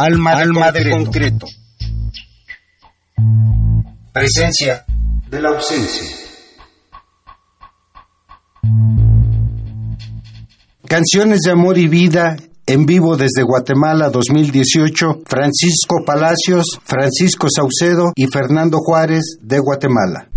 Alma, Alma de concreto. Presencia de la ausencia. Canciones de amor y vida en vivo desde Guatemala 2018, Francisco Palacios, Francisco Saucedo y Fernando Juárez de Guatemala.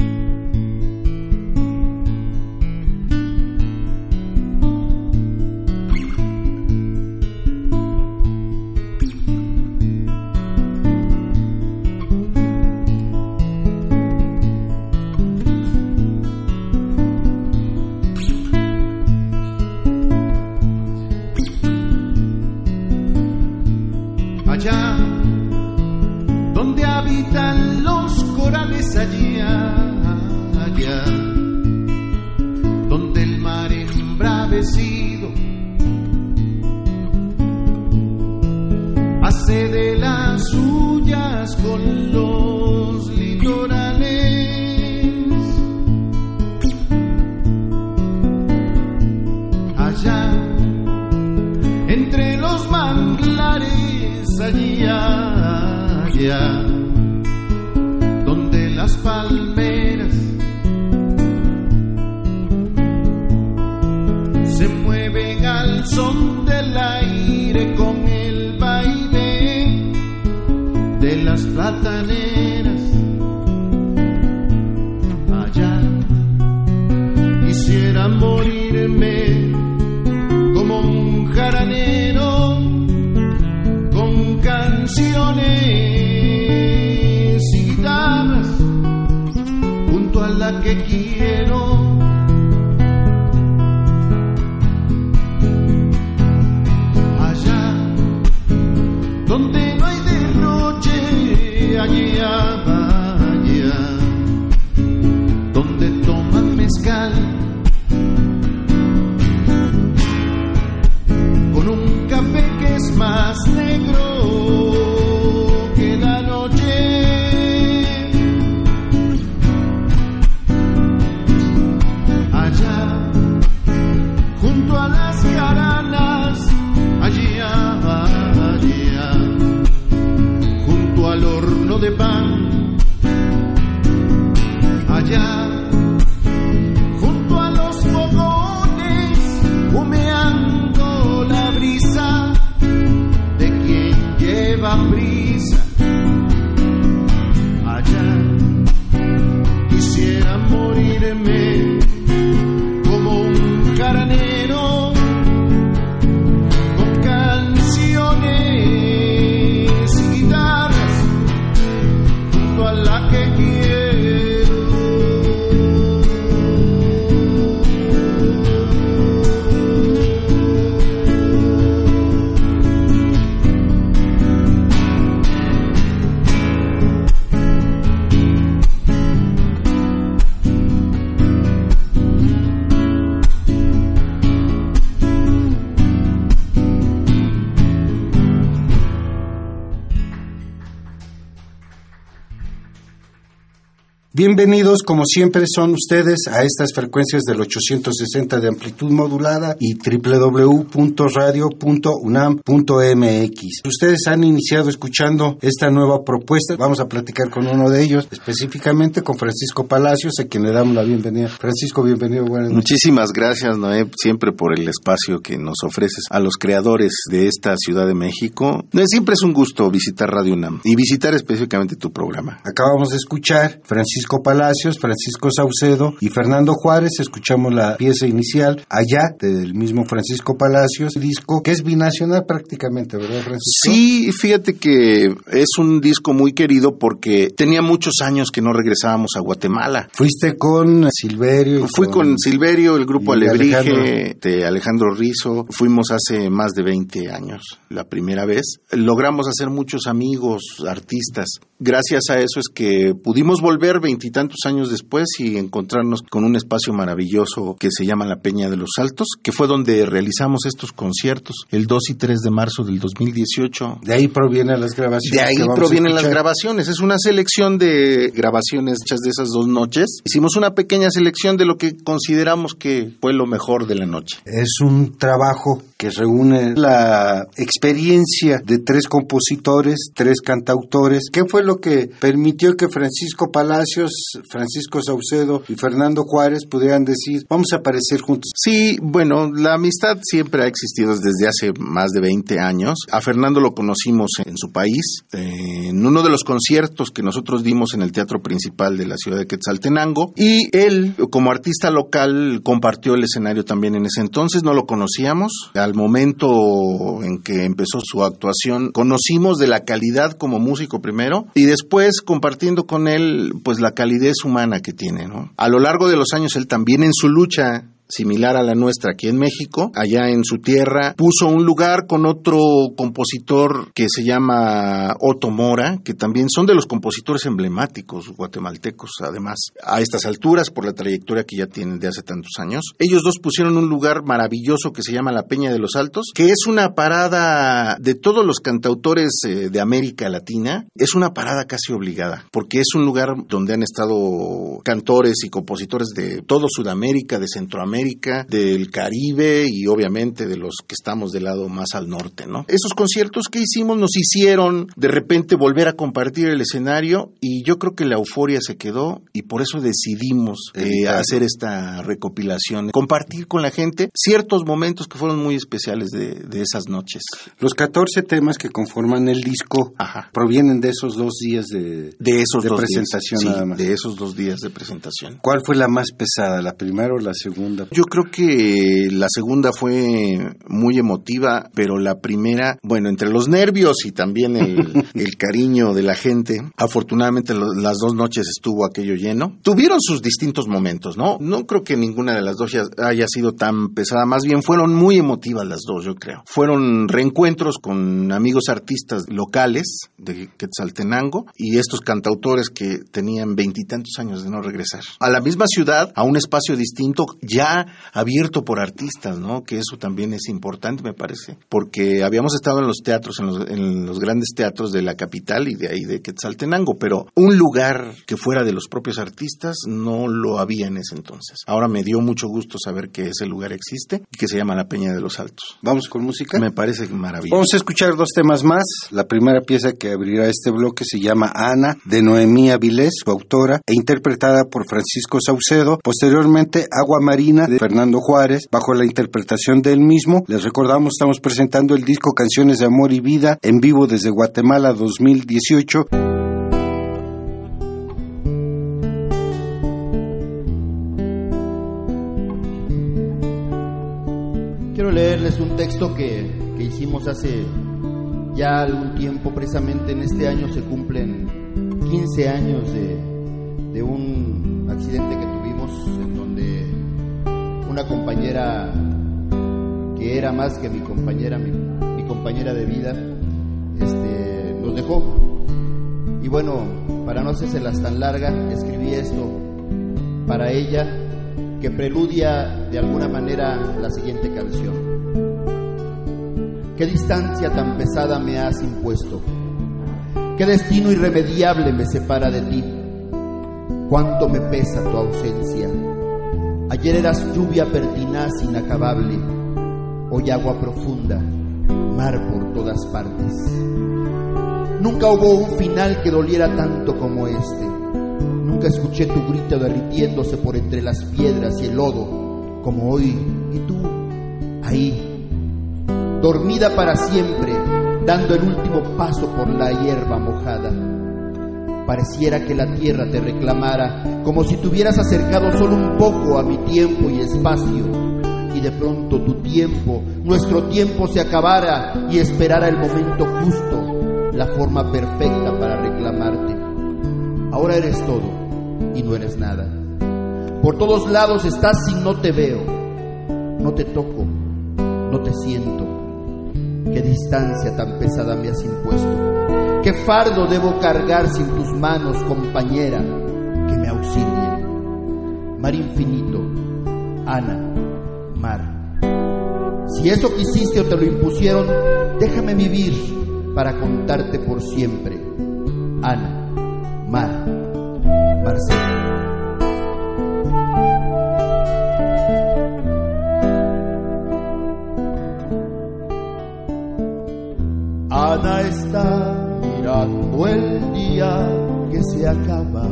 Bienvenidos, como siempre, son ustedes a estas frecuencias del 860 de amplitud modulada y www.radio.unam.mx. Ustedes han iniciado escuchando esta nueva propuesta. Vamos a platicar con uno de ellos, específicamente con Francisco Palacios, a quien le damos la bienvenida. Francisco, bienvenido. Buenas Muchísimas gracias, Noé, siempre por el espacio que nos ofreces a los creadores de esta Ciudad de México. Siempre es un gusto visitar Radio UNAM y visitar específicamente tu programa. Acabamos de escuchar Francisco Palacios, Francisco Saucedo y Fernando Juárez. Escuchamos la pieza inicial allá del mismo Francisco Palacios, disco que es binacional prácticamente, ¿verdad, Francisco? Sí, fíjate que es un disco muy querido porque tenía muchos años que no regresábamos a Guatemala. ¿Fuiste con Silverio? Fui con, Silverio, el grupo Alebrije, Alejandro. de Alejandro Rizo. Fuimos hace más de 20 años, la primera vez. Logramos hacer muchos amigos, artistas. Gracias a eso es que pudimos volver 20 y tantos años después y encontrarnos con un espacio maravilloso que se llama la Peña de los Altos, que fue donde realizamos estos conciertos el 2 y 3 de marzo del 2018. De ahí provienen las grabaciones. De ahí provienen las grabaciones. Es una selección de grabaciones hechas de esas dos noches. Hicimos una pequeña selección de lo que consideramos que fue lo mejor de la noche. Es un trabajo que reúne la experiencia de tres compositores, tres cantautores. ¿Qué fue lo que permitió que Francisco Palacios, Francisco Saucedo y Fernando Juárez pudieran decir, vamos a aparecer juntos? Sí, bueno, la amistad siempre ha existido desde hace más de 20 años. A Fernando lo conocimos en su país, en uno de los conciertos que nosotros dimos en el Teatro Principal de la ciudad de Quetzaltenango, y él, como artista local, compartió el escenario también en ese entonces, no lo conocíamos. Momento en que empezó su actuación, conocimos de la calidad como músico primero, y después compartiendo con él, pues la calidez humana que tiene, ¿no? A lo largo de los años, él también en su lucha similar a la nuestra aquí en México, allá en su tierra, puso un lugar con otro compositor que se llama Otto Mora, que también son de los compositores emblemáticos guatemaltecos, además, a estas alturas, por la trayectoria que ya tienen de hace tantos años. Ellos dos pusieron un lugar maravilloso que se llama la Peña de los Altos, que es una parada de todos los cantautores eh, de América Latina, es una parada casi obligada, porque es un lugar donde han estado cantores y compositores de todo Sudamérica, de Centroamérica, del Caribe y obviamente de los que estamos del lado más al norte, ¿no? Esos conciertos que hicimos nos hicieron de repente volver a compartir el escenario y yo creo que la euforia se quedó y por eso decidimos eh, hacer esta recopilación, compartir con la gente ciertos momentos que fueron muy especiales de, esas noches. Los 14 temas que conforman el disco provienen de esos dos días de, de, esos de presentación nada más. De esos dos días de presentación. ¿Cuál fue la más pesada, la primera o la segunda? Yo creo que la segunda fue muy emotiva, pero la primera, bueno, entre los nervios y también el, cariño de la gente, afortunadamente las dos noches estuvo aquello lleno. Tuvieron sus distintos momentos, ¿no? No creo que ninguna de las dos haya sido tan pesada, más bien fueron muy emotivas las dos, yo creo. Fueron reencuentros con amigos artistas locales de Quetzaltenango y estos cantautores que tenían veintitantos años de no regresar. A la misma ciudad, a un espacio distinto, ya abierto por artistas, ¿no? Que eso también es importante, me parece, porque habíamos estado en los teatros, en los, grandes teatros de la capital y de ahí de Quetzaltenango, pero un lugar que fuera de los propios artistas no lo había en ese entonces. Ahora me dio mucho gusto saber que ese lugar existe y que se llama La Peña de los Altos. ¿Vamos con música? Me parece maravilloso. Vamos a escuchar dos temas más. La primera pieza que abrirá este bloque se llama Ana, de Noemí Avilés, su autora, e interpretada por Francisco Saucedo. Posteriormente, Agua Marina, de Fernando Juárez, bajo la interpretación del mismo. Les recordamos, estamos presentando el disco Canciones de Amor y Vida en vivo desde Guatemala 2018. Quiero leerles un texto que, que hicimos hace ya algún tiempo, precisamente en este año se cumplen 15 años de, de un accidente que tuvimos una compañera que era más que mi compañera, mi, compañera de vida, este, nos dejó. Y bueno, para no hacérselas tan larga, escribí esto para ella, que preludia de alguna manera la siguiente canción. ¿Qué distancia tan pesada me has impuesto? ¿Qué destino irremediable me separa de ti? ¿Cuánto me pesa tu ausencia? Ayer eras lluvia pertinaz inacabable, hoy agua profunda, mar por todas partes. Nunca hubo un final que doliera tanto como este. Nunca escuché tu grito derritiéndose por entre las piedras y el lodo, como hoy. Y tú, ahí, dormida para siempre, dando el último paso por la hierba mojada Pareciera que la tierra te reclamara, como si te hubieras acercado solo un poco a mi tiempo y espacio, y de pronto tu tiempo, nuestro tiempo se acabara y esperara el momento justo, la forma perfecta para reclamarte. Ahora eres todo y no eres nada. Por todos lados estás y no te veo, no te toco, no te siento. Qué distancia tan pesada me has impuesto ¿Qué fardo debo cargar sin tus manos, compañera, que me auxilien? Mar infinito, Ana, mar. Si eso quisiste o te lo impusieron, déjame vivir para contarte por siempre. Ana, mar, Marcelo. El día que se acaba.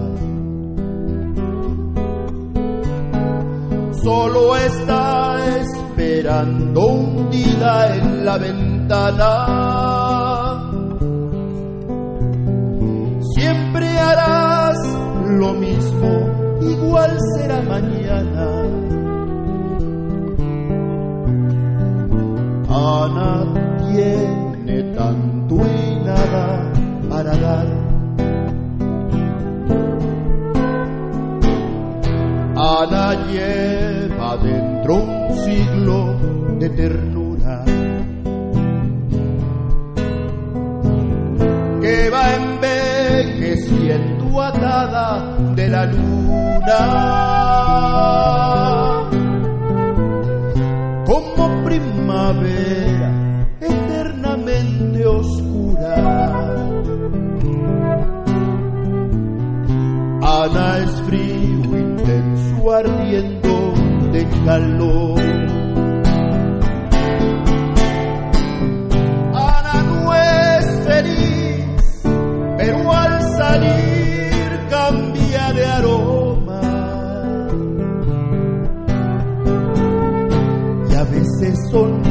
Solo está esperando hundida en la ventana. Siempre harás lo mismo, igual será mañana. Ana tiene tanto para dar. Ana lleva dentro un siglo de ternura que va envejeciendo atada de la luna como primavera Ana es frío intenso ardiendo de calor. Ana no es feliz, pero al salir cambia de aroma. Y a veces sonríe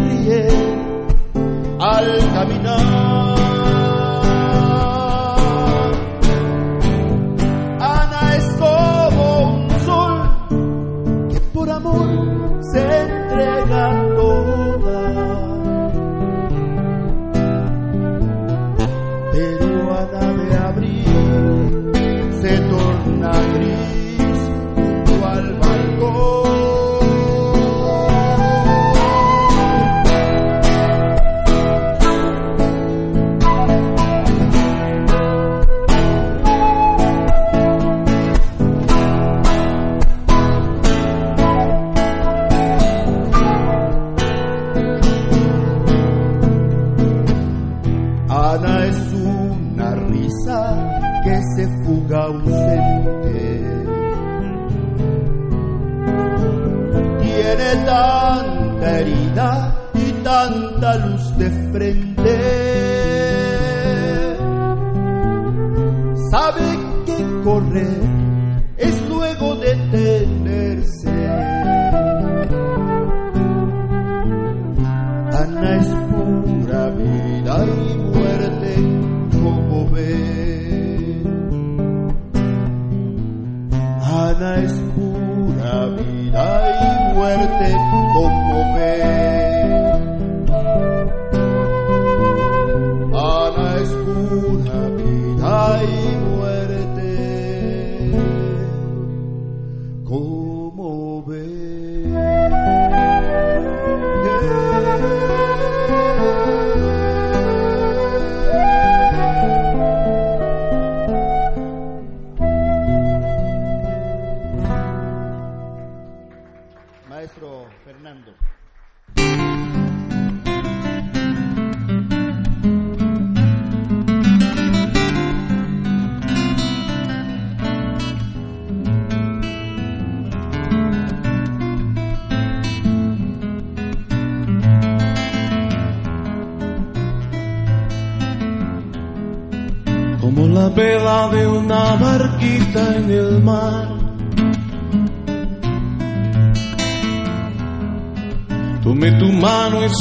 Ana es una risa que se fuga ausente. Tiene tanta herida y tanta luz de frente. Sabe que correr es luego detenerse. Ana es Ana es pura vida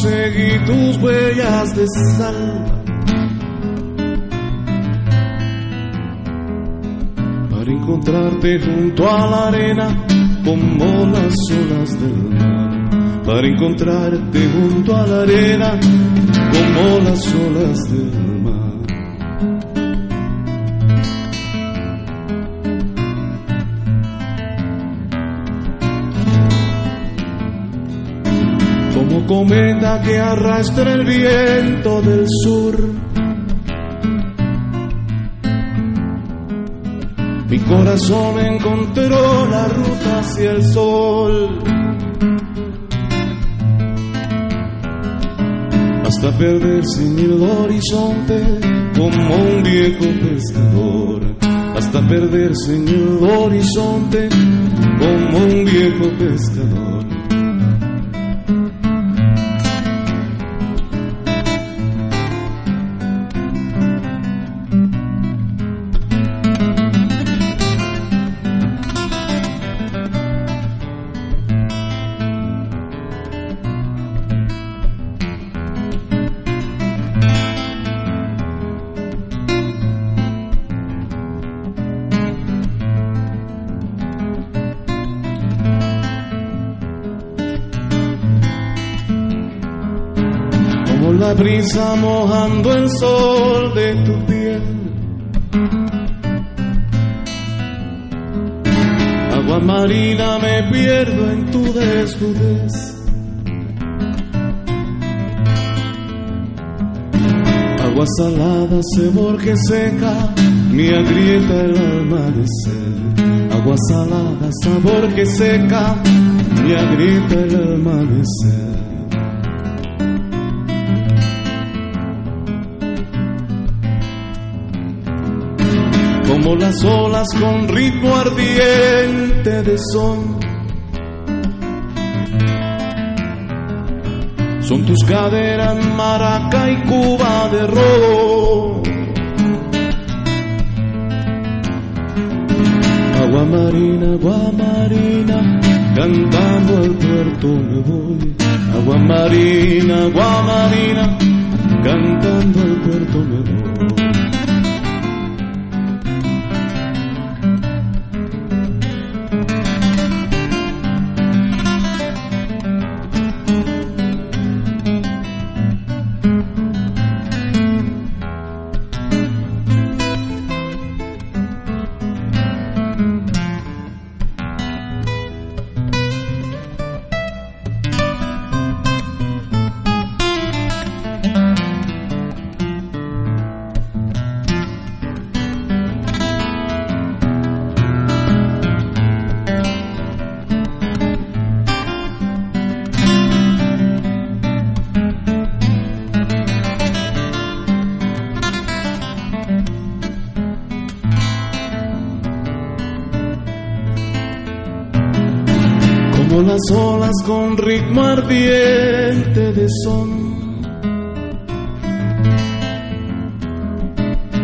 seguí tus huellas de sal. Para encontrarte junto a la arena como las olas del mar. Para encontrarte junto a la arena como las olas del mar. Cometa que arrastra el viento del sur. Mi corazón encontró la ruta hacia el sol. Hasta perderse en el horizonte como un viejo pescador. Hasta perderse en el horizonte como un viejo pescador. Mojando el sol de tu piel. Agua marina me pierdo en tu desnudez. Agua salada, sabor que seca, me agrieta el amanecer. Agua salada, sabor que seca, me agrieta el amanecer. Las olas con ritmo ardiente de son. Son tus caderas maraca y cuba de rojo. Agua marina, agua marina, cantando al puerto me voy. Agua marina, agua marina, cantando al puerto me voy. Ritmo de son.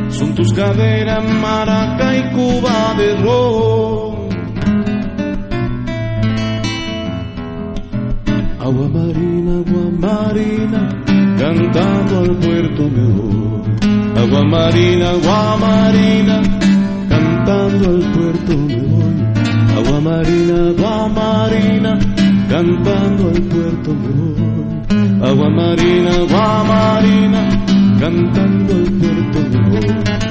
Son tus caderas maraca y cuba de ron. Agua marina, agua marina, cantando al puerto mejor. Agua marina, agua marina, cantando al puerto mejor. Agua marina, agua marina, cantando al puerto mejor. Agua marina, agua marina, cantando al puerto mejor.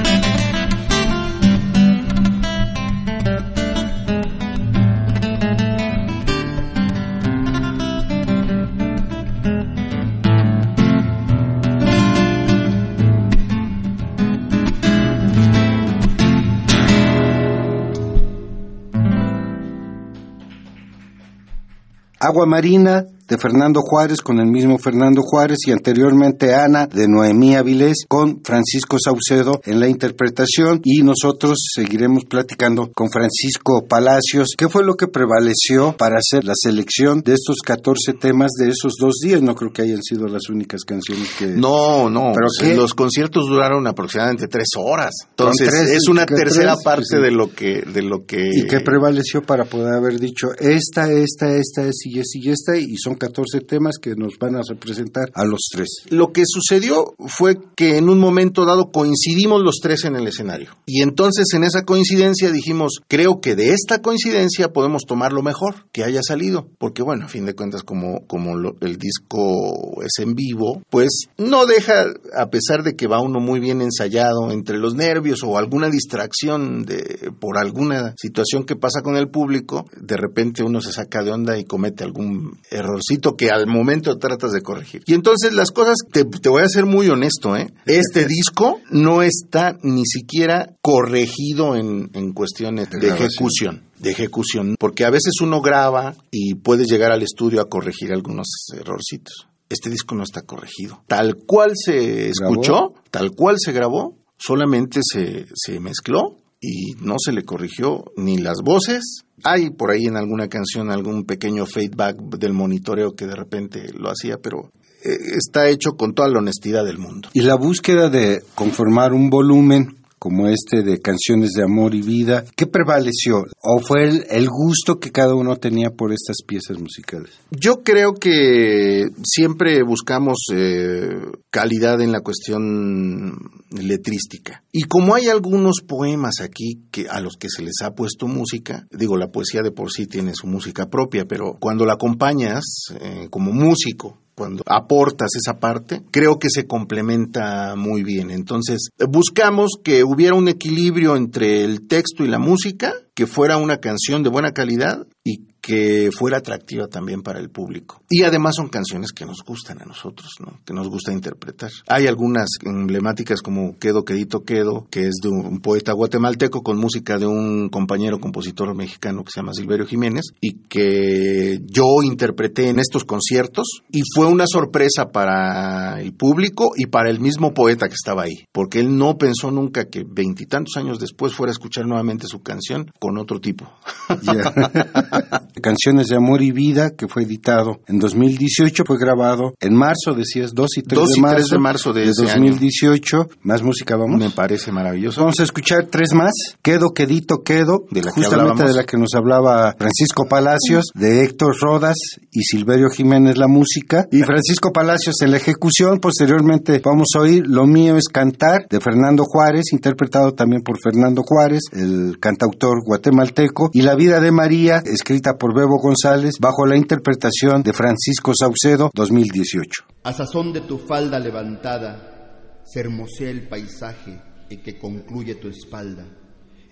Agua Marina de Fernando Juárez con el mismo Fernando Juárez y anteriormente Ana de Noemí Avilés con Francisco Saucedo en la interpretación. Y nosotros seguiremos platicando con Francisco Palacios qué fue lo que prevaleció para hacer la selección de estos 14 temas de esos dos días. No creo que hayan sido las únicas canciones que no no. Pero los conciertos duraron aproximadamente tres horas. Entonces es una tercera parte de lo que de lo que y qué prevaleció para poder haber dicho esta esta esta es y es y esta y son 14 temas que nos van a representar a los tres. Lo que sucedió fue que en un momento dado coincidimos los tres en el escenario. Y entonces en esa coincidencia dijimos, creo que de esta coincidencia podemos tomar lo mejor que haya salido. Porque bueno, a fin de cuentas como, como el disco es en vivo, pues no deja, a pesar de que va uno muy bien ensayado entre los nervios o alguna distracción de, por alguna situación que pasa con el público, de repente uno se saca de onda y comete algún error que al momento tratas de corregir. Y entonces las cosas, te, voy a ser muy honesto, ¿eh? Este disco no está ni siquiera corregido en, cuestiones de, ejecución de ejecución, porque a veces uno graba y puede llegar al estudio a corregir algunos errorcitos. Este disco no está corregido. Tal cual se escuchó, tal cual se grabó, solamente se, se mezcló y no se le corrigió ni las voces. Hay por ahí en alguna canción algún pequeño feedback del monitoreo que de repente lo hacía, pero eh, está hecho con toda la honestidad del mundo. Y la búsqueda de conformar un volumen como este de canciones de amor y vida, ¿qué prevaleció? ¿O fue el, gusto que cada uno tenía por estas piezas musicales? Yo creo que siempre buscamos eh, calidad en la cuestión letrística. Y como hay algunos poemas aquí que a los que se les ha puesto música, digo, la poesía de por sí tiene su música propia, pero cuando la acompañas eh, como músico cuando aportas esa parte, creo que se complementa muy bien. Entonces, buscamos que hubiera un equilibrio entre el texto y la música, que fuera una canción de buena calidad y que fuera atractiva también para el público. Y además son canciones que nos gustan a nosotros, ¿no? que nos gusta interpretar. Hay algunas emblemáticas como Quedo, Quedito, Quedo, que es de un poeta guatemalteco con música de un compañero compositor mexicano que se llama Silverio Jiménez y que yo interpreté en estos conciertos y fue una sorpresa para el público y para el mismo poeta que estaba ahí, porque él no pensó nunca que veintitantos años después fuera a escuchar nuevamente su canción con otro tipo. Canciones de Amor y Vida, que fue editado en 2018, fue grabado en marzo, decías, 2 y 3 de marzo. de marzo de, 2018. Más música, vamos. Me parece maravilloso. Vamos a escuchar tres más. Quedo, Quedito, Quedo, de la justamente de la que nos hablaba Francisco Palacios, de Héctor Rodas y Silverio Jiménez la música, y Francisco Palacios en la ejecución. Posteriormente vamos a oír Lo mío es cantar, de Fernando Juárez, interpretado también por Fernando Juárez, el cantautor guatemalteco, y La vida de María, escrita por Bebo González, bajo la interpretación de Francisco Saucedo, 2018. A sazón de tu falda levantada, se hermosea el paisaje en que concluye tu espalda,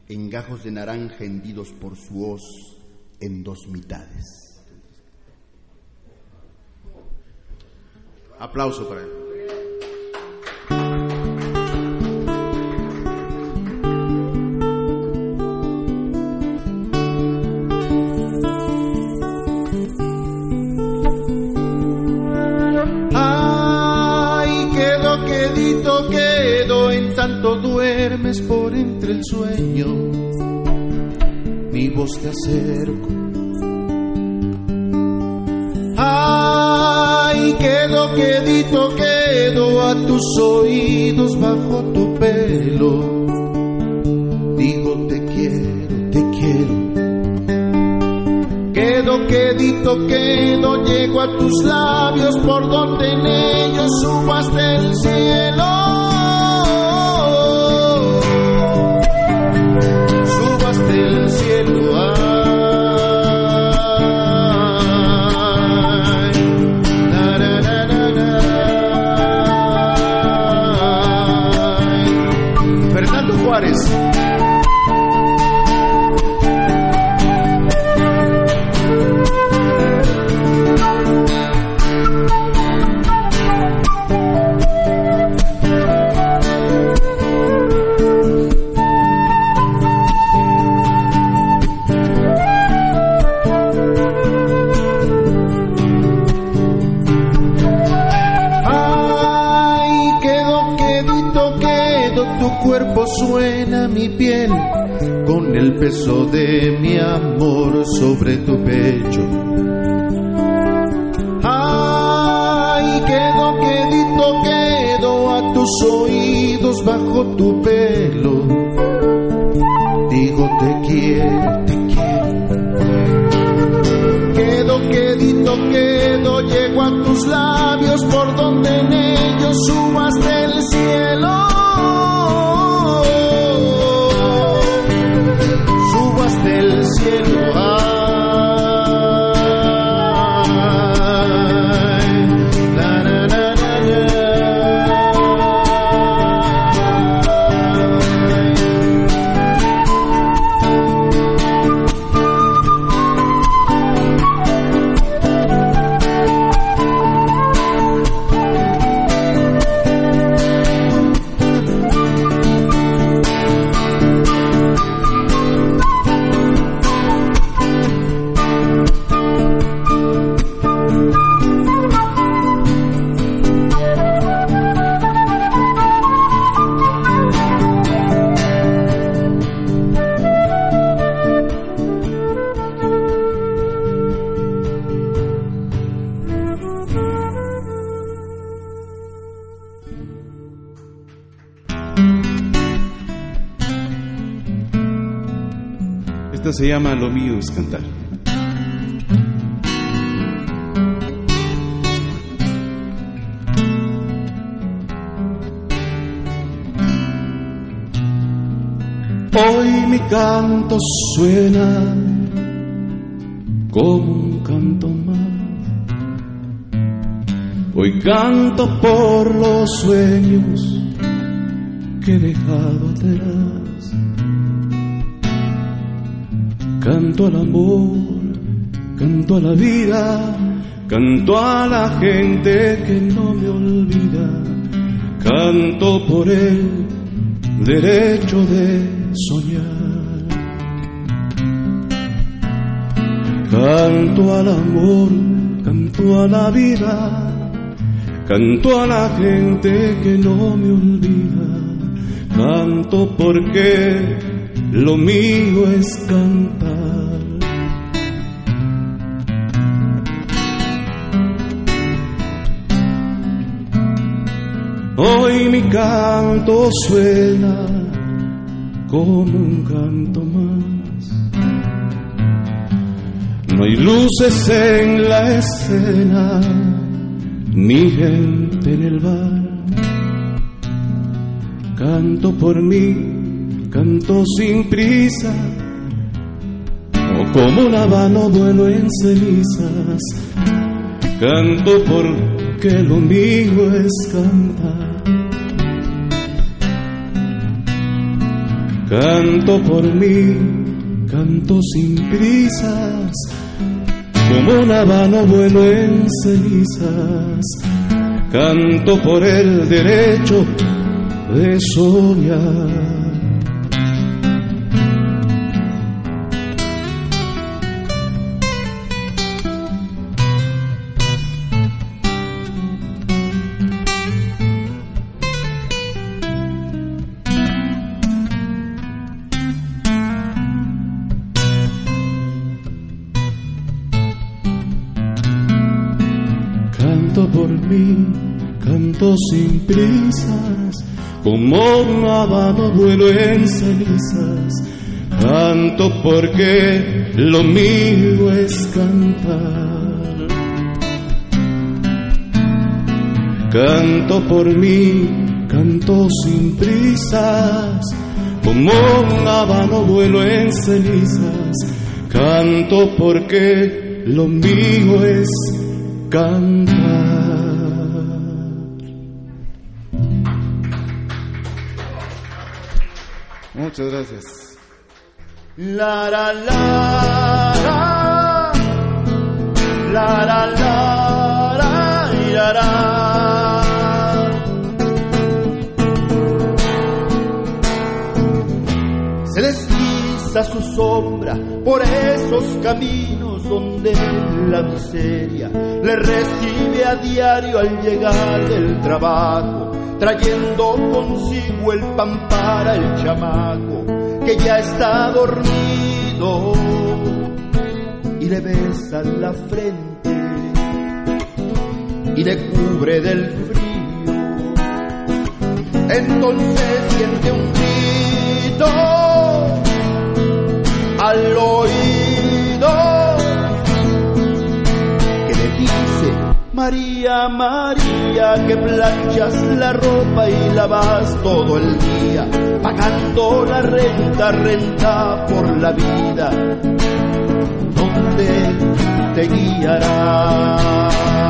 en gajos de naranja hendidos por su hoz en dos mitades. Aplauso para él. Duermes por entre el sueño, mi voz te acerco. Ay, quedo, quedito, quedo a tus oídos bajo tu pelo. Digo te quiero, te quiero. Quedo, quedito, quedo, llego a tus labios por donde en ellos subas del cielo. Se llama Lo mío es cantar. Hoy mi canto suena como un canto más. Hoy canto por los sueños que he dejado atrás. Canto al amor, canto a la vida, canto a la gente que no me olvida. Canto por el derecho de soñar. Canto al amor, canto a la vida Canto a la gente que no me olvida, canto porque lo mío es cantar. Canto suena como un canto más. No hay luces en la escena mi gente en el bar. Canto por mí, canto sin prisa, o como un habano vuelo en cenizas. Canto porque lo mío es cantar. Canto por mí, canto sin prisas como un habano vuelo en cenizas, canto por el derecho de soñar. Sin prisas, como un habano vuelo en cenizas, canto porque lo mío es cantar. Canto por mí, canto sin prisas, como un habano vuelo en cenizas, canto porque lo mío es cantar. Muchas gracias. La la la la. La la la la la Se desliza su sombra por esos caminos donde la miseria le recibe a diario al llegar del trabajo trayendo consigo el pan para el chamaco que ya está dormido y le besa la frente y le cubre del frío. Entonces siente un grito al oído María, María, que planchas la ropa y lavas todo el día, pagando la renta, renta por la vida, ¿dónde te guiará?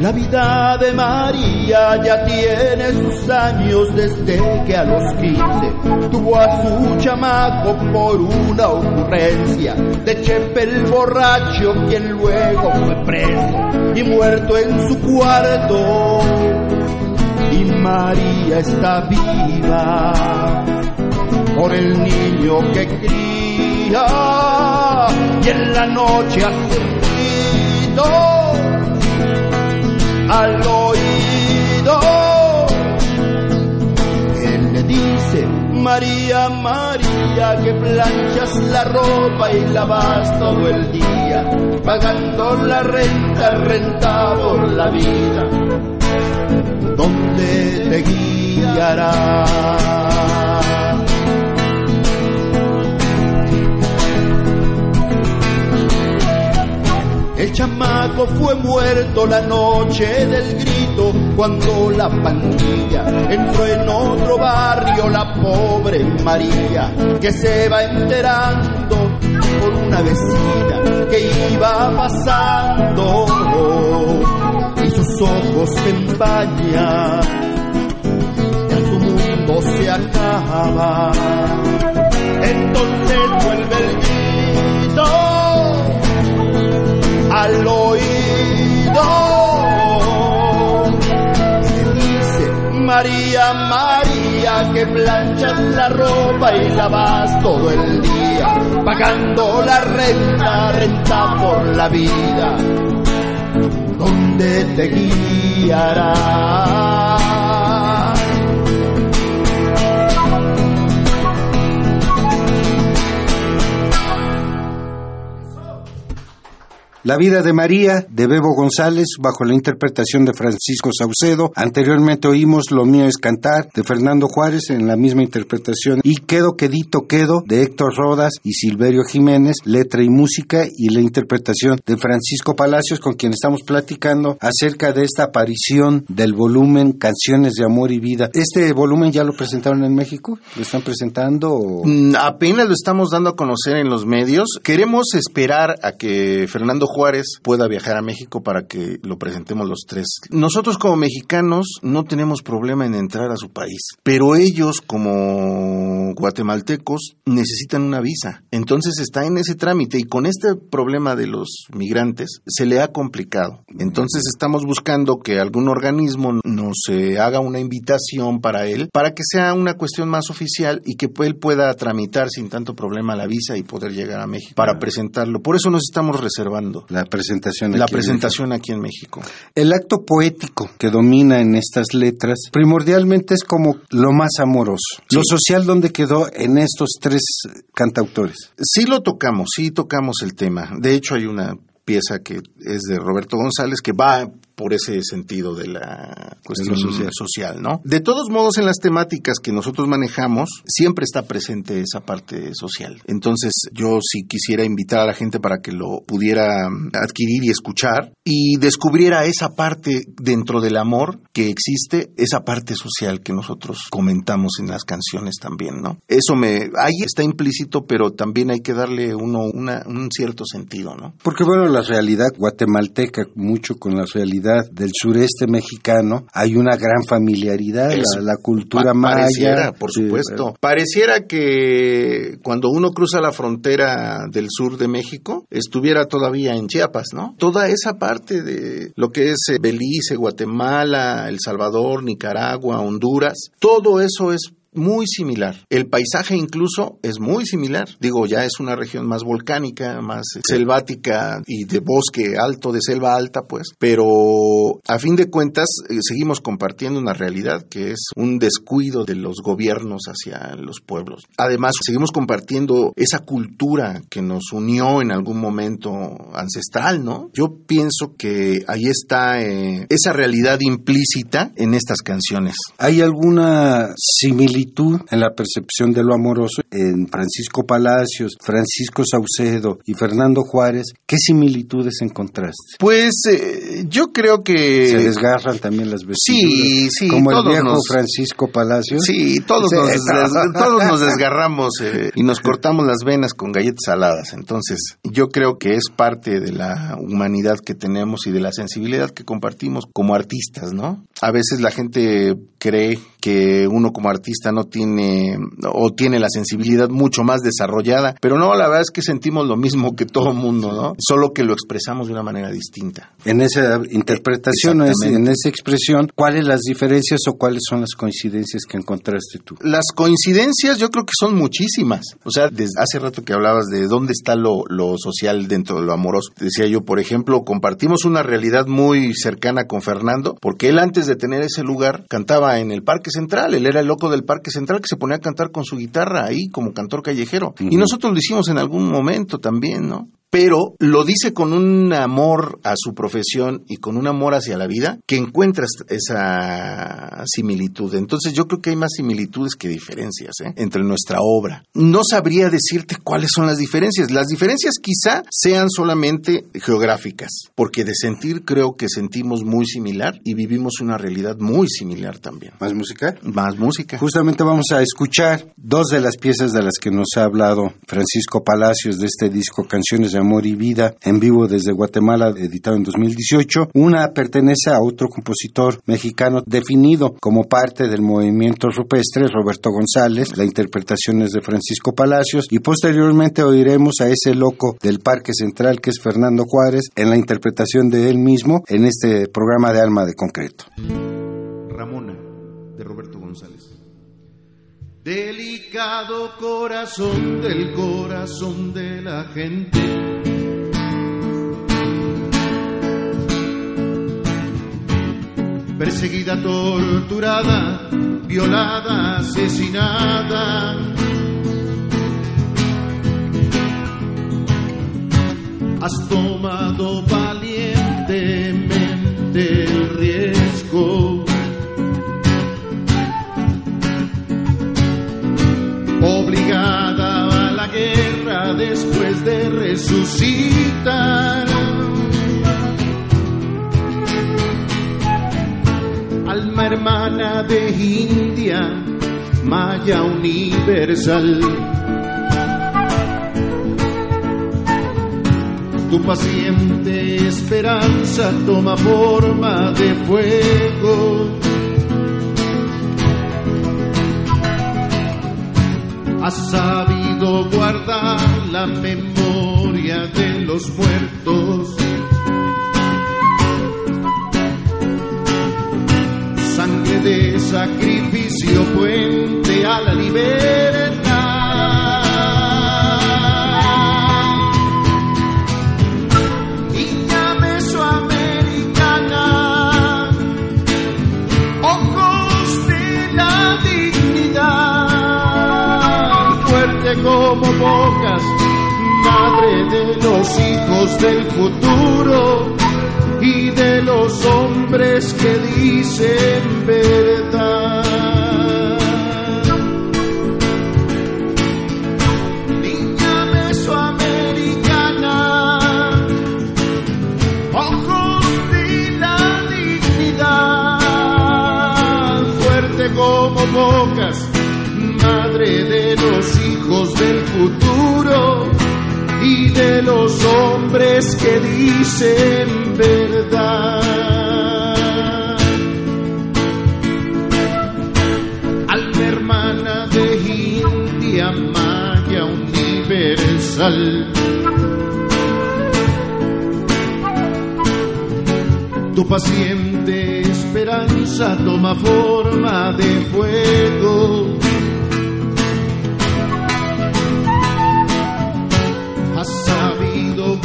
La vida de María ya tiene sus años desde que a los 15 tuvo a su chamaco por una ocurrencia de Chepe el borracho, quien luego fue preso y muerto en su cuarto. Y María está viva por el niño que cría y en la noche hace un al oído. Él le dice, María, María, que planchas la ropa y lavas todo el día, pagando la renta, renta por la vida, ¿dónde te guiará? El chamaco fue muerto la noche del grito cuando la pandilla entró en otro barrio, la pobre María, que se va enterando por una vecina que iba pasando y sus ojos se empañan, ya su mundo se acaba. Entonces vuelve el grito al oído. dice María, María, que planchas la ropa y lavas todo el día, pagando la renta, renta por la vida, donde te guiará. La vida de María, de Bebo González, bajo la interpretación de Francisco Saucedo. Anteriormente oímos Lo mío es cantar, de Fernando Juárez, en la misma interpretación. Y Quedo, Quedito, Quedo, de Héctor Rodas y Silverio Jiménez, letra y música, y la interpretación de Francisco Palacios, con quien estamos platicando acerca de esta aparición del volumen Canciones de Amor y Vida. ¿Este volumen ya lo presentaron en México? ¿Lo están presentando? Mm, apenas lo estamos dando a conocer en los medios. Queremos esperar a que Fernando Juárez pueda viajar a México para que lo presentemos los tres. Nosotros como mexicanos no tenemos problema en entrar a su país, pero ellos como guatemaltecos necesitan una visa. Entonces está en ese trámite y con este problema de los migrantes se le ha complicado. Entonces estamos buscando que algún organismo nos eh, haga una invitación para él para que sea una cuestión más oficial y que él pueda tramitar sin tanto problema la visa y poder llegar a México para presentarlo. Por eso nos estamos reservando. La presentación aquí La presentación aquí en México. El acto poético que domina en estas letras primordialmente es como lo más amoroso. Lo social, ¿dónde quedó en estos tres cantautores? Sí lo tocamos, sí tocamos el tema. De hecho, hay una pieza que es de Roberto González que va por ese sentido de la cuestión social. ¿no? De todos modos, en las temáticas que nosotros manejamos, siempre está presente esa parte social. Entonces, yo sí quisiera invitar a la gente para que lo pudiera adquirir y escuchar y descubriera esa parte dentro del amor que existe, esa parte social que nosotros comentamos en las canciones también, ¿no? Eso me, ahí está implícito, pero también hay que darle uno un cierto sentido, ¿no? Porque bueno, la realidad guatemalteca, mucho con la realidad del sureste mexicano hay una gran familiaridad, la, cultura maya. Pareciera, por supuesto. Pareciera que cuando uno cruza la frontera del sur de México, estuviera todavía en Chiapas, ¿no? Toda esa parte de lo que es eh, Belice, Guatemala, El Salvador, Nicaragua, Honduras, todo eso es muy similar. El paisaje incluso es muy similar. Digo, ya es una región más volcánica, más selvática y de bosque alto, de selva alta, pues. Pero a fin de cuentas eh, seguimos compartiendo una realidad que es un descuido de los gobiernos hacia los pueblos. Además, seguimos compartiendo esa cultura que nos unió en algún momento ancestral, ¿no? Yo pienso que ahí está eh, esa realidad implícita en estas canciones. ¿Hay alguna similitud en la percepción de lo amoroso en Francisco Palacios, Francisco Saucedo y Fernando Juárez, ¿qué similitudes encontraste? Pues eh, yo creo que... Se desgarran también las vestiduras. Sí, sí. Como el viejo Francisco Palacios. Sí, todos, nos, todos nos desgarramos eh, y nos cortamos las venas con galletas saladas. Entonces, yo creo que es parte de la humanidad que tenemos y de la sensibilidad que compartimos como artistas, ¿no? A veces la gente cree que uno como artista no tiene o tiene la sensibilidad mucho más desarrollada, pero no, la verdad es que sentimos lo mismo que todo el mundo, ¿no? Solo que lo expresamos de una manera distinta. En esa interpretación, en esa expresión, ¿cuáles las diferencias o cuáles son las coincidencias que encontraste tú? Las coincidencias yo creo que son muchísimas. O sea, desde hace rato que hablabas de dónde está lo, lo social dentro de lo amoroso. Decía yo, por ejemplo, compartimos una realidad muy cercana con Fernando, porque él antes de tener ese lugar cantaba en el Parque Central, él era el loco del Parque Central que se ponía a cantar con su guitarra ahí como cantor callejero. Y nosotros lo hicimos en algún momento también, ¿no? Pero lo dice con un amor a su profesión y con un amor hacia la vida que encuentras esa similitud. Entonces yo creo que hay más similitudes que diferencias ¿eh? entre nuestra obra. No sabría decirte cuáles son las diferencias. Las diferencias quizá sean solamente geográficas, porque de sentir creo que sentimos muy similar y vivimos una realidad muy similar también. ¿Más música? Más música. Justamente vamos a escuchar dos de las piezas de las que nos ha hablado Francisco Palacios de este disco Canciones Amor y Vida en vivo desde Guatemala, editado en 2018. Una pertenece a otro compositor mexicano definido como parte del movimiento rupestre, Roberto González. La interpretación es de Francisco Palacios y posteriormente oiremos a ese loco del Parque Central que es Fernando Juárez en la interpretación de él mismo en este programa de Alma de Concreto. Delicado corazón del corazón de la gente. Perseguida, torturada, violada, asesinada. Has tomado valientemente el riesgo obligada a la guerra después de resucitar. Alma hermana de India, Maya universal. Tu paciente esperanza toma forma de fuego. Has sabido guardar la memoria de los muertos. Sangre de sacrificio, puente a la libertad. Pocas, madre de los hijos del futuro y de los hombres que dicen verdad. De los hombres que dicen verdad. Alma hermana de India, Maya universal. Tu paciente esperanza toma forma de fuego.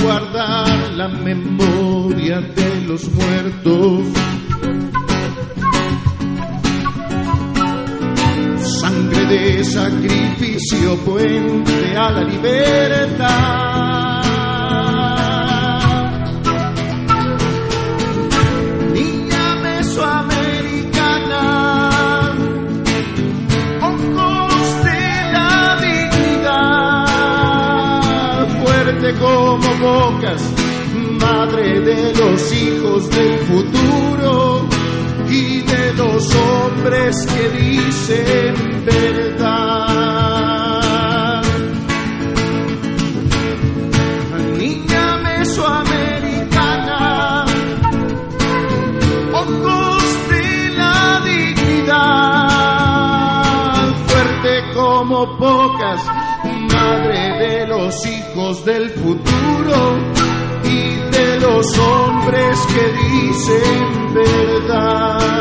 Guardar la memoria de los muertos. Sangre de sacrificio, puente a la libertad. Como bocas, madre de los hijos del futuro y de los hombres que dicen verdad. Niña mesoamericana, ojos de la dignidad, fuerte como pocas, madre los hijos del futuro y de los hombres que dicen verdad.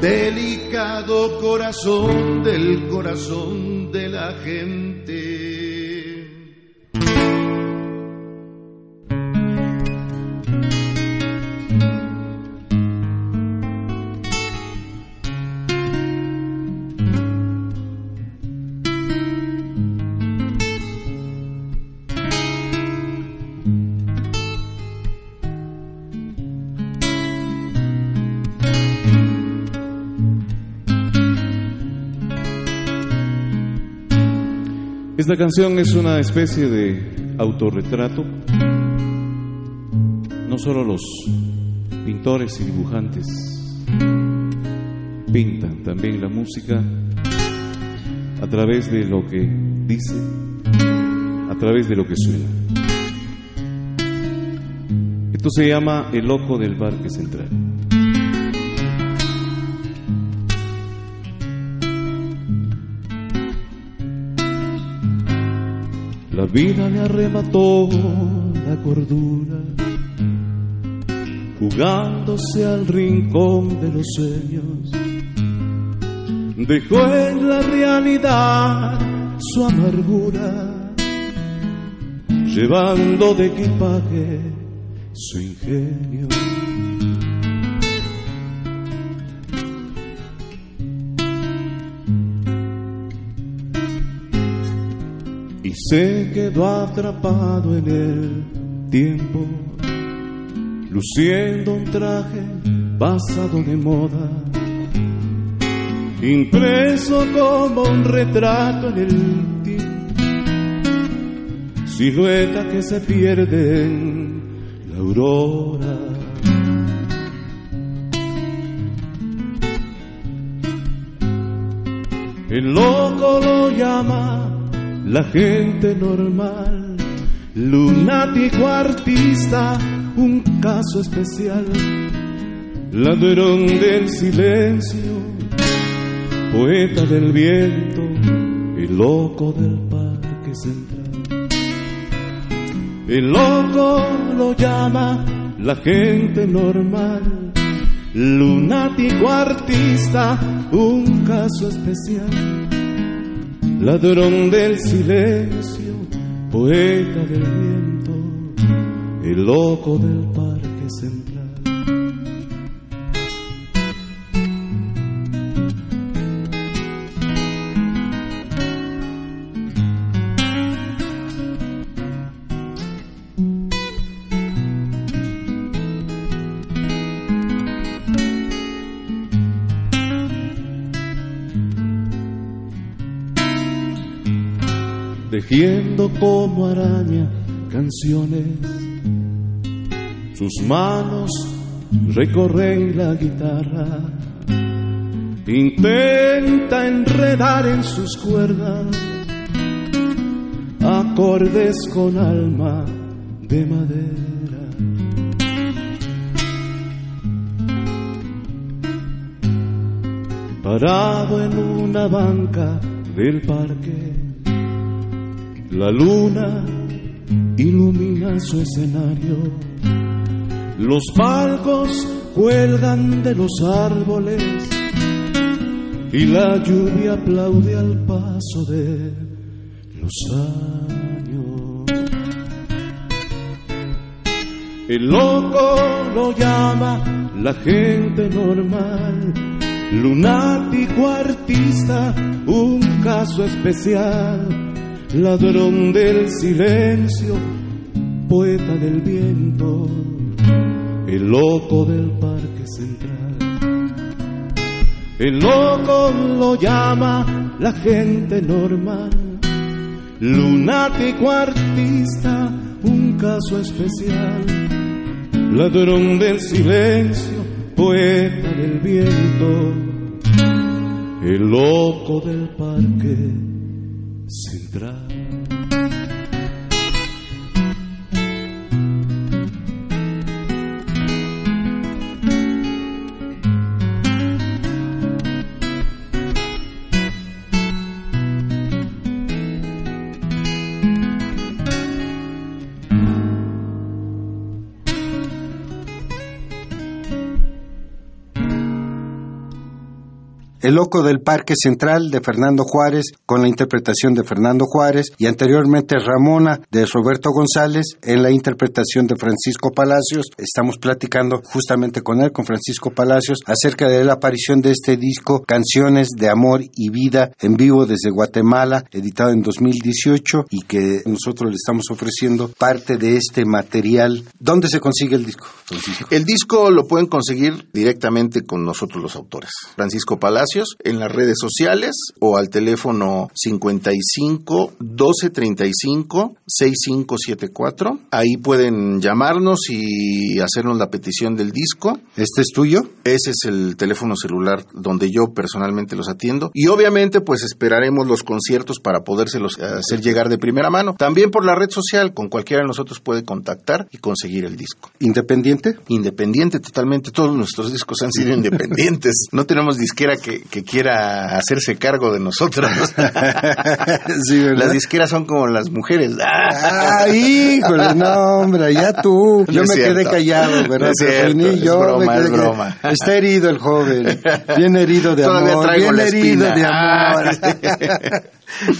Delicado corazón del corazón de la gente. Esta canción es una especie de autorretrato. No solo los pintores y dibujantes pintan, también la música a través de lo que dice, a través de lo que suena. Esto se llama El Ojo del Parque Central. La vida le arrebató la cordura, jugándose al rincón de los sueños. Dejó en la realidad su amargura, llevando de equipaje su ingenio. Se quedó atrapado en el tiempo, luciendo un traje pasado de moda, impreso como un retrato en el tiempo, silueta que se pierde en la aurora. El loco lo llama la gente normal, lunático artista, un caso especial, ladrón del silencio, poeta del viento, el loco del parque central. El loco lo llama la gente normal, lunático artista, un caso especial ladrón del silencio, poeta del viento, el loco del parque central. Como araña canciones. Sus manos recorren la guitarra, intenta enredar en sus cuerdas acordes con alma de madera. Parado en una banca del parque, la luna ilumina su escenario. Los palcos cuelgan de los árboles y la lluvia aplaude al paso de los años. El loco lo llama la gente normal, lunático artista, un caso especial ladrón del silencio, poeta del viento, el loco del parque central. El loco lo llama la gente normal, lunático artista, un caso especial, ladrón del silencio, poeta del viento, el loco del parque central. El Loco del Parque Central de Fernando Juárez con la interpretación de Fernando Juárez y anteriormente Ramona de Roberto González en la interpretación de Francisco Palacios. Estamos platicando justamente con él, con Francisco Palacios, acerca de la aparición de este disco Canciones de Amor y Vida en vivo desde Guatemala, editado en 2018 y que nosotros le estamos ofreciendo parte de este material. ¿Dónde se consigue el disco? El disco lo pueden conseguir directamente con nosotros los autores. Francisco Palacios En las redes sociales o al teléfono 55 12 35 6574. Ahí pueden llamarnos y hacernos la petición del disco. ¿Este es tuyo? Ese es el teléfono celular donde yo personalmente los atiendo. Y obviamente pues esperaremos los conciertos para podérselos hacer llegar de primera mano. También por la red social, con cualquiera de nosotros puede contactar y conseguir el disco. ¿Independiente? Independiente totalmente. Todos nuestros discos han sido independientes. No tenemos disquera que, quiera hacerse cargo de nosotros. las disqueras son como las mujeres. ¡Ah, híjole! No, hombre, ya tú. Yo me quedé callado, ¿verdad? es yo broma, es broma. Está herido el joven. Bien herido de amor. Bien herido de amor.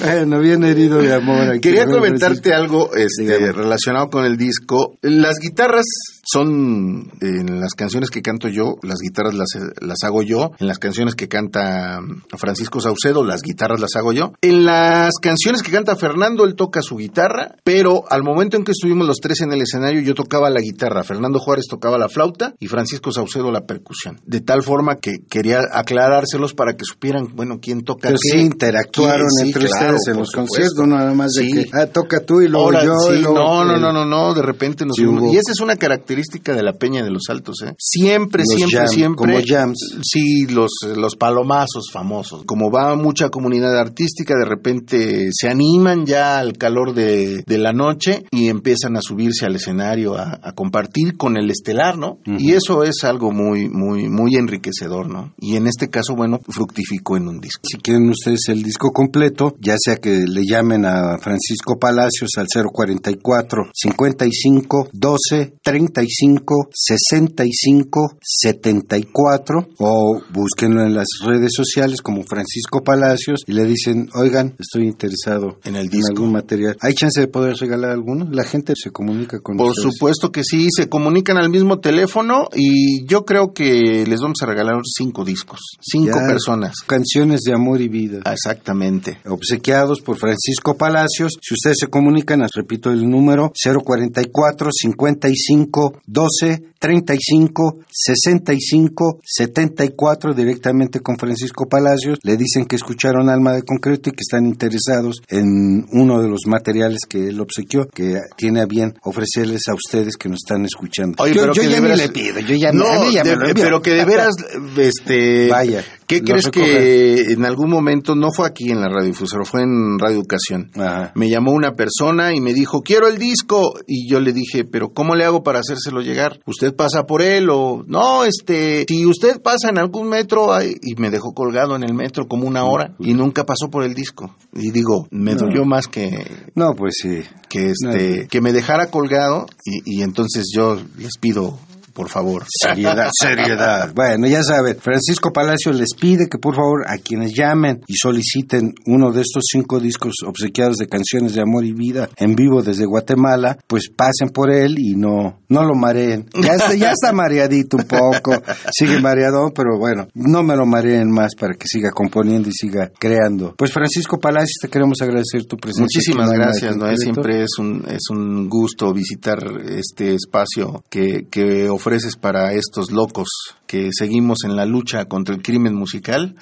Bueno, bien herido de amor. Quería comentarte algo este, relacionado con el disco. Las guitarras son en las canciones que canto yo, las guitarras las, las hago yo, en las canciones que canta Francisco Saucedo, las guitarras las hago yo. En las canciones que canta Fernando, él toca su guitarra, pero al momento en que estuvimos los tres en el escenario, yo tocaba la guitarra, Fernando Juárez tocaba la flauta y Francisco Saucedo la percusión. De tal forma que quería aclarárselos para que supieran, bueno, quién toca pero Sí, interactuaron entre ustedes en los conciertos, nada más de que ah, toca tú y luego yo. y no, no, no, no, no, de repente nos... y esa es una característica de la Peña de los Altos, ¿eh? Siempre, siempre, siempre. Como jams. Sí, los, los palomazos famosos. Como va mucha comunidad artística, de repente se animan ya al calor de, la noche y empiezan a subirse al escenario a, compartir con el estelar, ¿no? Y eso es algo muy, muy, muy enriquecedor, ¿no? Y en este caso, bueno, fructificó en un disco. Si quieren ustedes el disco completo, ya sea que le llamen a Francisco Palacios al 044 55 12 35 65 65 74 o búsquenlo en las redes sociales como Francisco Palacios y le dicen, oigan, estoy interesado en, el algún material. ¿Hay chance de poder regalar alguno? La gente se comunica con Por supuesto que sí, se comunican al mismo teléfono y yo creo que les vamos a regalar cinco discos, cinco personas. Canciones de amor y vida. Exactamente. Obsequiados por Francisco Palacios. Si ustedes se comunican, les repito el número 044 55 12 35 65 74 directamente con Francisco Palacios. Le dicen que escucharon Alma de Concreto y que están interesados en uno de los materiales que él obsequió, que tiene a bien ofrecerles a ustedes que nos están escuchando. yo, ya ni le pido, yo ya, no, Pero que de veras, este, vaya. ¿Qué crees que en algún momento, no fue aquí en la radiodifusora, fue en Radio Educación? Me llamó una persona y me dijo, quiero el disco. Y yo le dije, pero ¿cómo le hago para hacérselo llegar? ¿Usted pasa por él o no? Este, si usted pasa en algún metro, y me dejó colgado en el metro como una hora y nunca pasó por el disco. Y digo, me dolió más que... No, pues sí. Que, este, que me dejara colgado y, y entonces yo les pido por favor. Seriedad, seriedad. Bueno, ya saben, Francisco Palacio les pide que por favor a quienes llamen y soliciten uno de estos cinco discos obsequiados de canciones de amor y vida en vivo desde Guatemala, pues pasen por él y no, no lo mareen. Ya está, ya está mareadito un poco, sigue mareado, pero bueno, no me lo mareen más para que siga componiendo y siga creando. Pues Francisco Palacio, te queremos agradecer tu presencia. Muchísimas gracias, ¿no? Siempre es un, es un gusto visitar este espacio que, que ofrece ofreces para estos locos que seguimos en la lucha contra el crimen musical?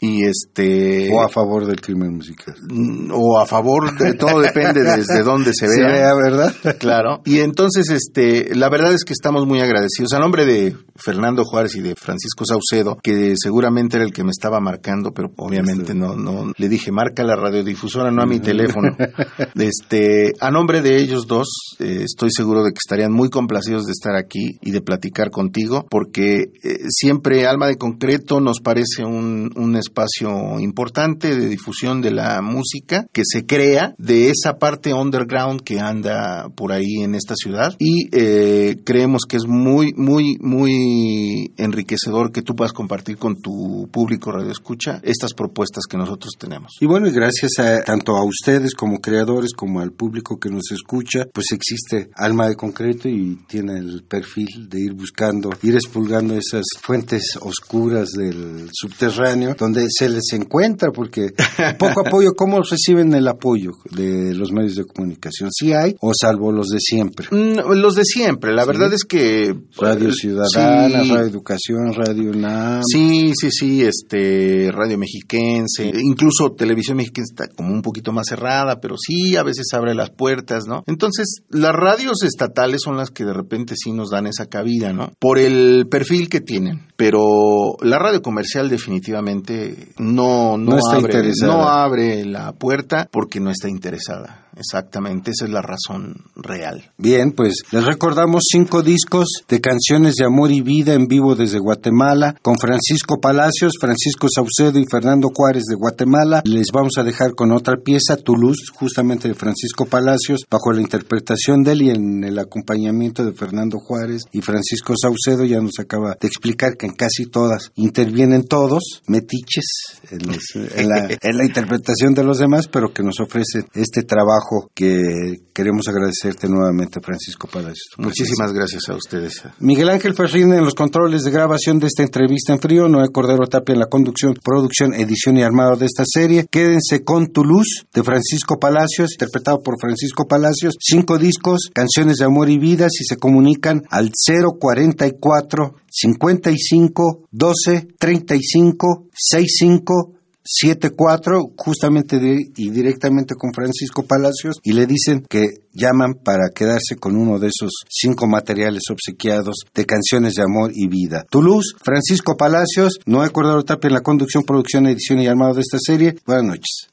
Y este o a favor del crimen musical. Mm, o a favor de todo depende desde dónde se vea. ¿verdad? Claro. Y entonces este la verdad es que estamos muy agradecidos a nombre de Fernando Juárez y de Francisco Saucedo, que seguramente era el que me estaba marcando, pero obviamente no no le dije, "Marca la radiodifusora, no a mi teléfono." Este, a nombre de ellos dos, eh, estoy seguro de que estarían muy complacidos de estar aquí y de platicar contigo, porque eh, siempre Alma de Concreto nos parece un, un, espacio importante de difusión de la música que se crea de esa parte underground que anda por ahí en esta ciudad y eh, creemos que es muy, muy, muy enriquecedor que tú puedas compartir con tu público radio escucha estas propuestas que nosotros tenemos. Y bueno, y gracias a, tanto a ustedes como creadores como al público que nos escucha, pues existe Alma de Concreto y tiene el perfil de ir buscando, ir expulgando esas fuentes oscuras del subterráneo, donde se les encuentra, porque poco apoyo, ¿cómo reciben el apoyo de los medios de comunicación? ¿Sí hay o salvo los de siempre? Mm, los de siempre, la verdad es que... Radio Ciudadana, Radio Educación, Radio NAM. Sí, sí, sí, este, Radio Mexiquense, incluso Televisión Mexiquense está como un poquito más cerrada, pero sí, a veces abre las puertas, ¿no? Entonces, las radios estatales son las que de repente sí nos dan esa cabida, ¿no? Por el perfil que tienen. Pero la radio comercial definitivamente no, no, abre, no abre la puerta porque no está interesada. Exactamente, esa es la razón real. Bien, pues les recordamos cinco discos de canciones de amor y vida en vivo desde Guatemala con Francisco Palacios, Francisco Saucedo y Fernando Juárez de Guatemala. Les vamos a dejar con otra pieza, Toulouse, justamente de Francisco Palacios, bajo la interpretación de él y en el acompañamiento de Fernando Juárez y Francisco Saucedo. Ya nos acaba de explicar que en casi todas intervienen todos, metiches, en, la, interpretación de los demás, pero que nos ofrece este trabajo que queremos agradecerte nuevamente, Francisco Palacios. Muchísimas gracias a ustedes. Miguel Ángel Ferrín en los controles de grabación de esta entrevista en frío, Noé Cordero Tapia en la conducción, producción, edición y armado de esta serie. Quédense con Toulouse de Francisco Palacios, interpretado por Francisco Palacios. Cinco discos, canciones de amor y vida, si se comunican al 044 55 12 35 65 74 justamente y directamente con Francisco Palacios y le dicen que llaman para quedarse con uno de esos cinco materiales obsequiados de canciones de amor y vida. Toulouse, Francisco Palacios, Noé Cordero Tapia en la conducción, producción, edición y armado de esta serie. Buenas noches.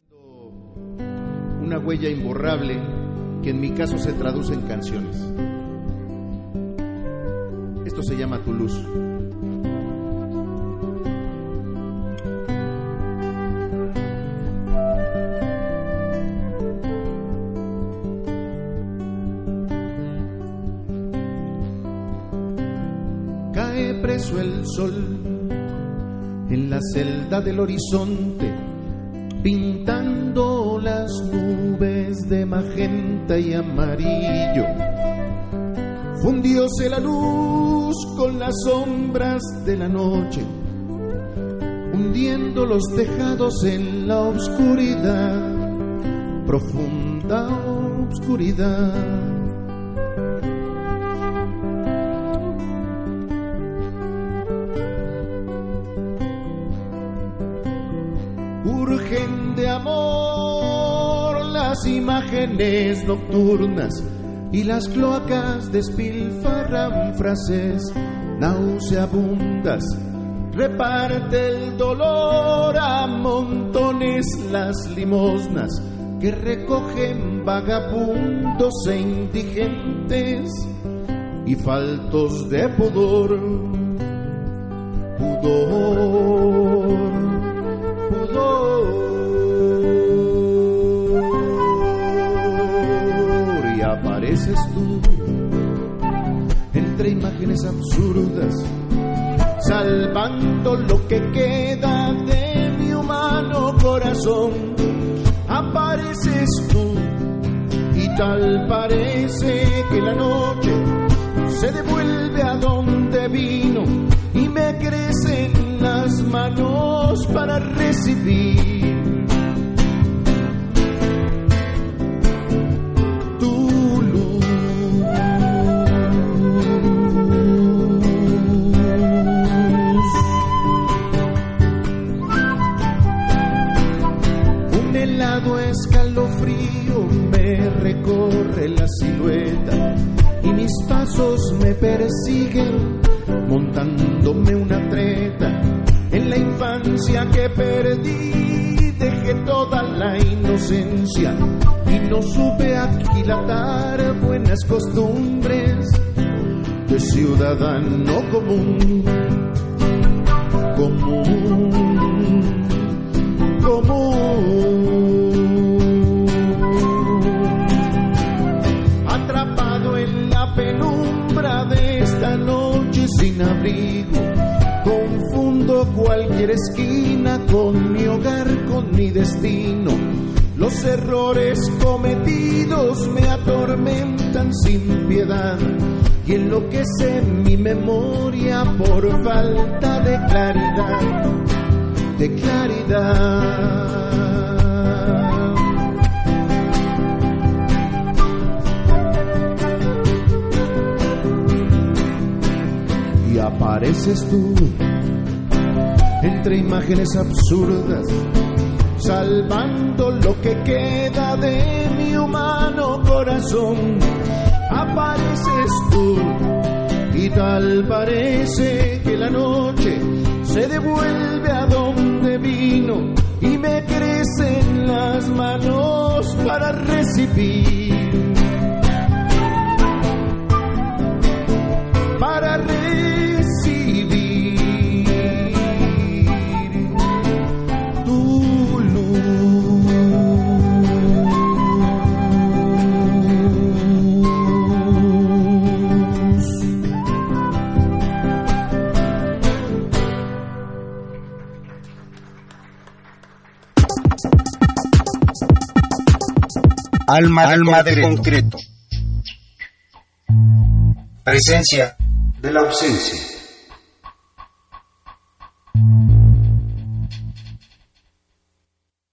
Una huella imborrable que en mi caso se traduce en canciones. Esto se llama Toulouse. El sol en la celda del horizonte, pintando las nubes de magenta y amarillo. Fundióse la luz con las sombras de la noche, hundiendo los tejados en la oscuridad, profunda oscuridad. De amor las imágenes nocturnas y las cloacas despilfarran frases nauseabundas. Reparte el dolor a montones las limosnas que recogen vagabundos e indigentes y faltos de pudor. Pudor y apareces tú entre imágenes absurdas, salvando lo que queda de mi humano corazón. Apareces tú y tal parece que la noche se devuelve a donde vino y me crecen las manos para recibir tu luz. Un helado escalofrío me recorre la silueta y mis pasos me persiguen montándome una infancia que perdí, dejé toda la inocencia y no supe aquilatar buenas costumbres de ciudadano común, común, común. Atrapado en la penumbra de esta noche sin abrigo cualquier esquina con mi hogar, con mi destino. Los errores cometidos me atormentan sin piedad y enloquece mi memoria por falta de claridad, de claridad. Y apareces tú entre imágenes absurdas, salvando lo que queda de mi humano corazón. Apareces tú y tal parece que la noche se devuelve a donde vino y me crecen las manos para recibir. Alma, Alma de, concreto. Presencia de la ausencia.